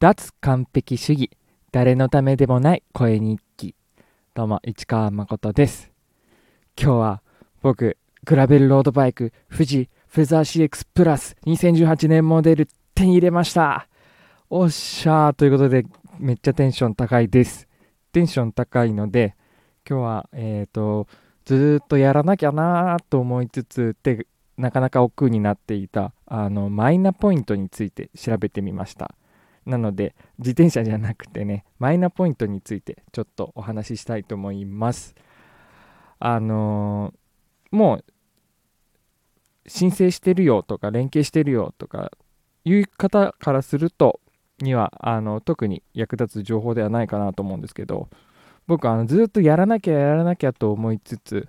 脱完璧主義。誰のためでもない声日記。どうも市川誠です。今日は僕グラベルロードバイク富士フェザー CX プラス2018年モデル手に入れました。おっしゃーということでめっちゃテンション高いです。テンション高いので今日はえっ、ー、とずっとやらなきゃなーと思いつつでなかなか億劫になっていたあのマイナポイントについて調べてみました。なので自転車じゃなくてねマイナポイントについてちょっとお話ししたいと思います。あのー、もう申請してるよとか連携してるよとかいう方からするとにはあの特に役立つ情報ではないかなと思うんですけど僕あのずっとやらなきゃやらなきゃと思いつつ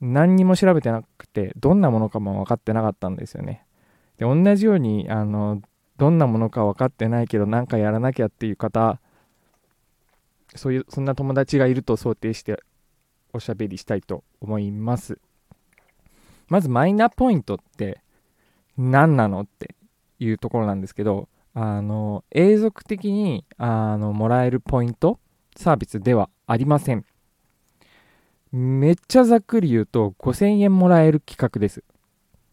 何にも調べてなくてどんなものかも分かってなかったんですよね。で同じようにあのどんなものか分かってないけど何かやらなきゃっていう方そういうそんな友達がいると想定しておしゃべりしたいと思います。まずマイナポイントって何なのっていうところなんですけどあの永続的にあのもらえるポイントサービスではありません。めっちゃざっくり言うと5000円もらえる企画です。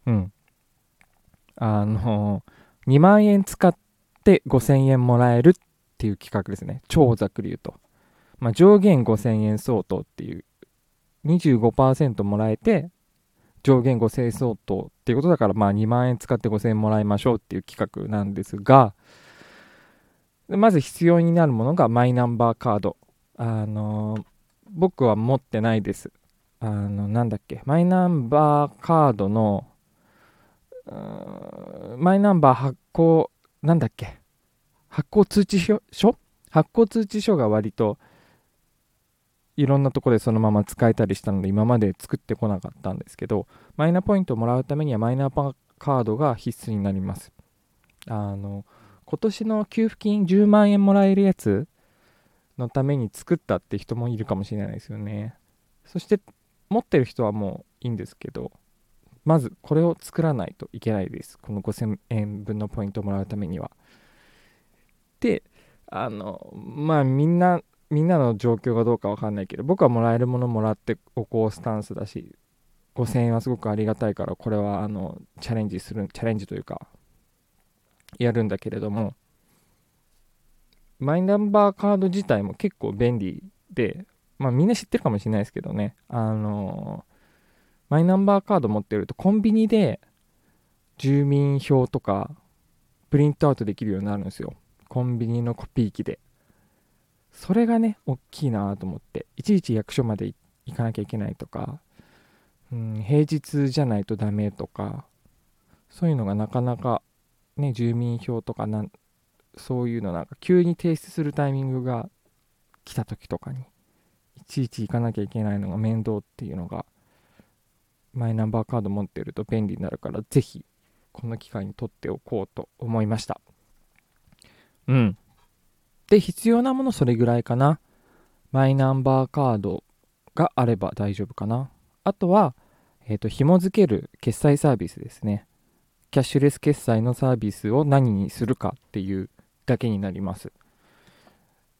うん。あの2万円使って5000円もらえるっていう企画ですね。超ざっくり言うと。まあ、上限5000円相当っていう、25%もらえて、上限5000円相当っていうことだから、まあ2万円使って5000円もらいましょうっていう企画なんですが、まず必要になるものがマイナンバーカード。あのー、僕は持ってないです。あの、なんだっけ、マイナンバーカードのマイナンバー発行、なんだっけ、発行通知書？発行通知書が割といろんなとこでそのまま使えたりしたので今まで作ってこなかったんですけどマイナポイントをもらうためにはマイナカードが必須になります。あの今年の給付金10万円もらえるやつのために作ったって人もいるかもしれないですよね。そして持ってる人はもういいんですけどまずこれを作らないといけないです。この5000円分のポイントをもらうためには。で、あの、まあみんな、みんなの状況がどうかわかんないけど、僕はもらえるものもらっておこうスタンスだし、5000円はすごくありがたいから、これはあのチャレンジする、チャレンジというか、やるんだけれども、マイナンバーカード自体も結構便利で、まあみんな知ってるかもしれないですけどね、あのマイナンバーカード持ってるとコンビニで住民票とかプリントアウトできるようになるんですよ。コンビニのコピー機で。それがね、大きいなと思って。いちいち役所まで行かなきゃいけないとか、うん、平日じゃないとダメとか、そういうのがなかなか、ね、住民票とかなん、そういうのなんか急に提出するタイミングが来た時とかに、いちいち行かなきゃいけないのが面倒っていうのがマイナンバーカード持ってると便利になるから、ぜひ、この機会に取っておこうと思いました。うん。で、必要なものそれぐらいかな。マイナンバーカードがあれば大丈夫かな。あとは、えっ、ー、と、紐付ける決済サービスですね。キャッシュレス決済のサービスを何にするかっていうだけになります。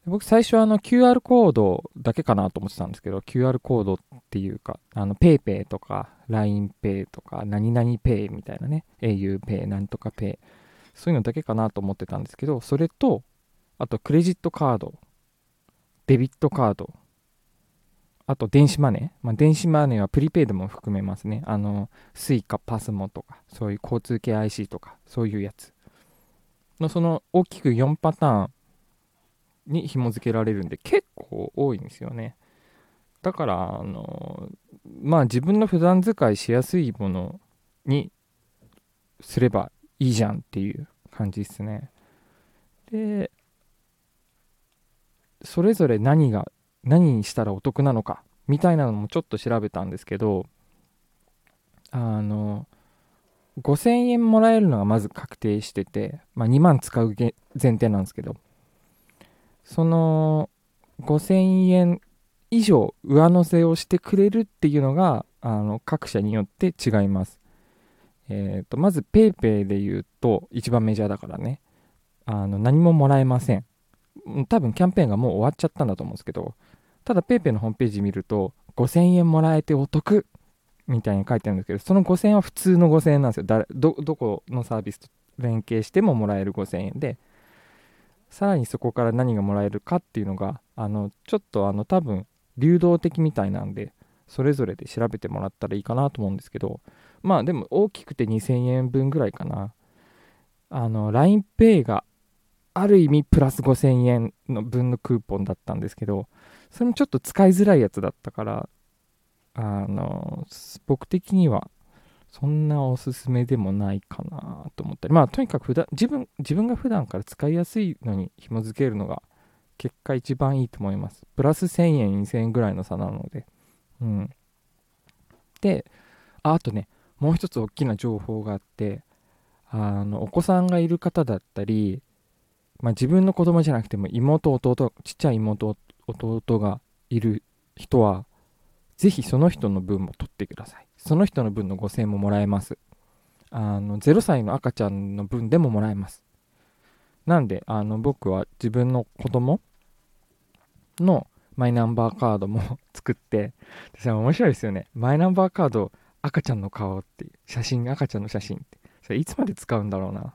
僕最初あの QR コードだけかなと思ってたんですけど、QR コードっていうか、あの PayPay とか LINEPay とか何々 Pay みたいなね、auPay なんとか Pay、そういうのだけかなと思ってたんですけど、それと、あとクレジットカード、デビットカード、あと電子マネー。まあ、電子マネーはプリペイドも含めますね。あの、スイカ、パスモとか、そういう交通系 IC とか、そういうやつ。のその大きく4パターンに紐付けられるんで結構多いんですよね。だから、あの、まあ自分の普段使いしやすいものにすればいいじゃんっていう感じですね。で、それぞれ何が、何にしたらお得なのかみたいなのもちょっと調べたんですけど、あの、5000円もらえるのがまず確定してて、まあ、2万使う前提なんですけど、その5000円以上上乗せをしてくれるっていうのがあの各社によって違います。えーと、まず PayPay で言うと一番メジャーだからね。あの何ももらえません。多分キャンペーンがもう終わっちゃったんだと思うんですけどただ PayPay のホームページ見ると5000円もらえてお得みたいに書いてあるんですけどその5000円は普通の5000円なんですよ。どどこのサービスと連携してももらえる5000円でさらにそこから何がもらえるかっていうのがあのちょっとあの多分流動的みたいなんでそれぞれで調べてもらったらいいかなと思うんですけどまあでも大きくて2000円分ぐらいかな。あの LINEPay がある意味プラス5000円の分のクーポンだったんですけどそれもちょっと使いづらいやつだったからあの僕的にはそんなおすすめでもないかなと思ったり。まあとにかく普段自分自分が普段から使いやすいのに紐付けるのが結果一番いいと思います。プラス1000円2000円ぐらいの差なので。うん。でああとねもう一つ大きな情報があってあのお子さんがいる方だったり、まあ、自分の子供じゃなくても妹弟ちっちゃい妹弟がいる人はぜひその人の分も取ってください。その人の分の5000円ももらえます。あの0歳の赤ちゃんの分でももらえます。なんであの僕は自分の子供のマイナンバーカードも 作ってで面白いですよね。マイナンバーカード赤ちゃんの顔っていう写真赤ちゃんの写真って。それいつまで使うんだろうな。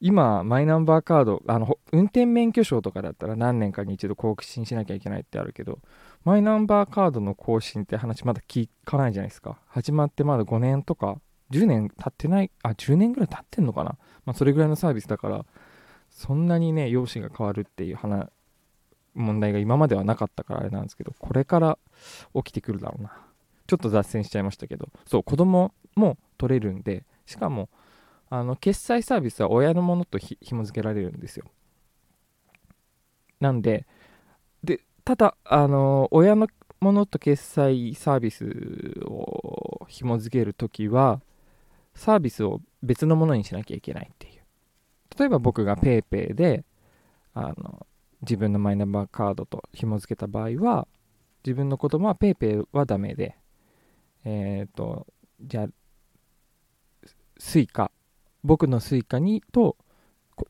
今マイナンバーカードあの運転免許証とかだったら何年かに一度更新しなきゃいけないってあるけどマイナンバーカードの更新って話まだ聞かないじゃないですか。始まってまだ5年とか10年経ってないあ10年ぐらい経ってんのかな。まあそれぐらいのサービスだからそんなにね容姿が変わるっていう話問題が今まではなかったからあれなんですけどこれから起きてくるだろうな。ちょっと脱線しちゃいましたけど。そう子供も取れるんでしかもあの決済サービスは親のものとひ紐付けられるんですよ。なんででただあの親のものと決済サービスを紐付けるときはサービスを別のものにしなきゃいけないっていう。例えば僕が PayPay であの自分のマイナンバーカードと紐付けた場合は自分の子供は PayPay はダメでえっ、ー、とじゃあ Suica 僕の Suica にと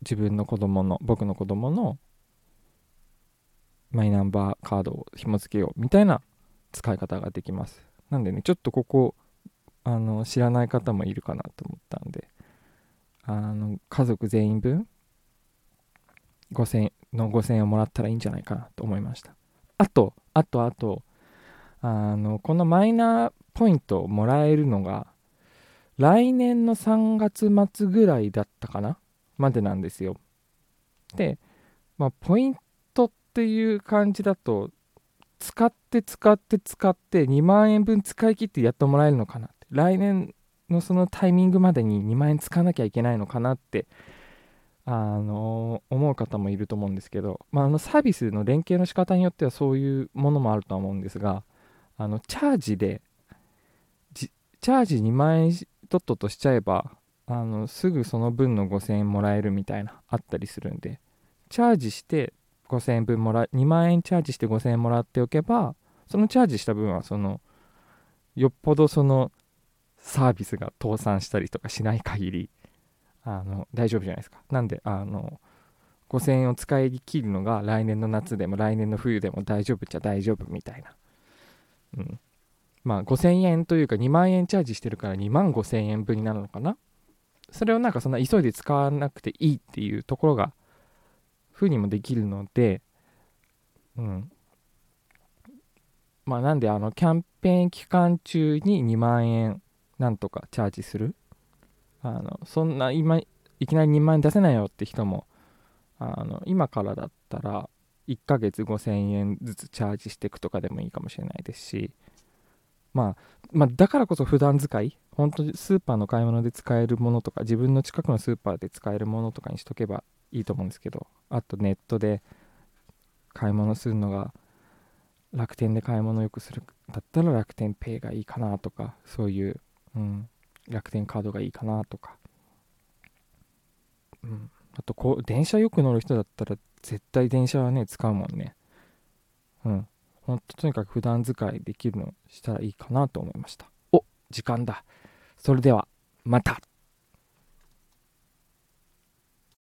自分の子供の僕の子供のマイナンバーカードを紐付けようみたいな使い方ができます。なんでねちょっとここあの知らない方もいるかなと思ったんであの家族全員分5000の5000円をもらったらいいんじゃないかなと思いました。あとあとあとあのこのマイナーポイントをもらえるのが来年の3月末ぐらいだったかな？までなんですよ。で、まあ、ポイントっていう感じだと使って使って使って2万円分使い切ってやっともらえるのかなって。来年のそのタイミングまでに2万円使わなきゃいけないのかなってあの思う方もいると思うんですけど、まあ、あのサービスの連携の仕方によってはそういうものもあるとは思うんですがあのチャージでチャージ2万円とっととしちゃえばあのすぐその分の5000円もらえるみたいなあったりするんでチャージして5000円分もら2万円チャージして5000円もらっておけばそのチャージした分はそのよっぽどそのサービスが倒産したりとかしない限りあの大丈夫じゃないですか。なんであの5000円を使い切るのが来年の夏でも来年の冬でも大丈夫っちゃ大丈夫みたいな。うん。まあ5000円というか2万円チャージしてるから2万5000円分になるのかな？それをなんかそんな急いで使わなくていいっていうところが風にもできるのでうん。まあなんであのキャンペーン期間中に2万円なんとかチャージする？あのそんな今いきなり2万円出せないよって人もあの今からだったら1ヶ月5000円ずつチャージしていくとかでもいいかもしれないですし、まあ、まあだからこそ普段使い本当にスーパーの買い物で使えるものとか自分の近くのスーパーで使えるものとかにしとけばいいと思うんですけどあとネットで買い物するのが楽天で買い物よくするだったら楽天ペイがいいかなとかそういう、うん、楽天カードがいいかなとか、うん、あとこう電車よく乗る人だったら絶対電車はね使うもんね。うん。ほんととにかく普段使いできるのしたらいいかなと思いました。お時間だ。それではまた。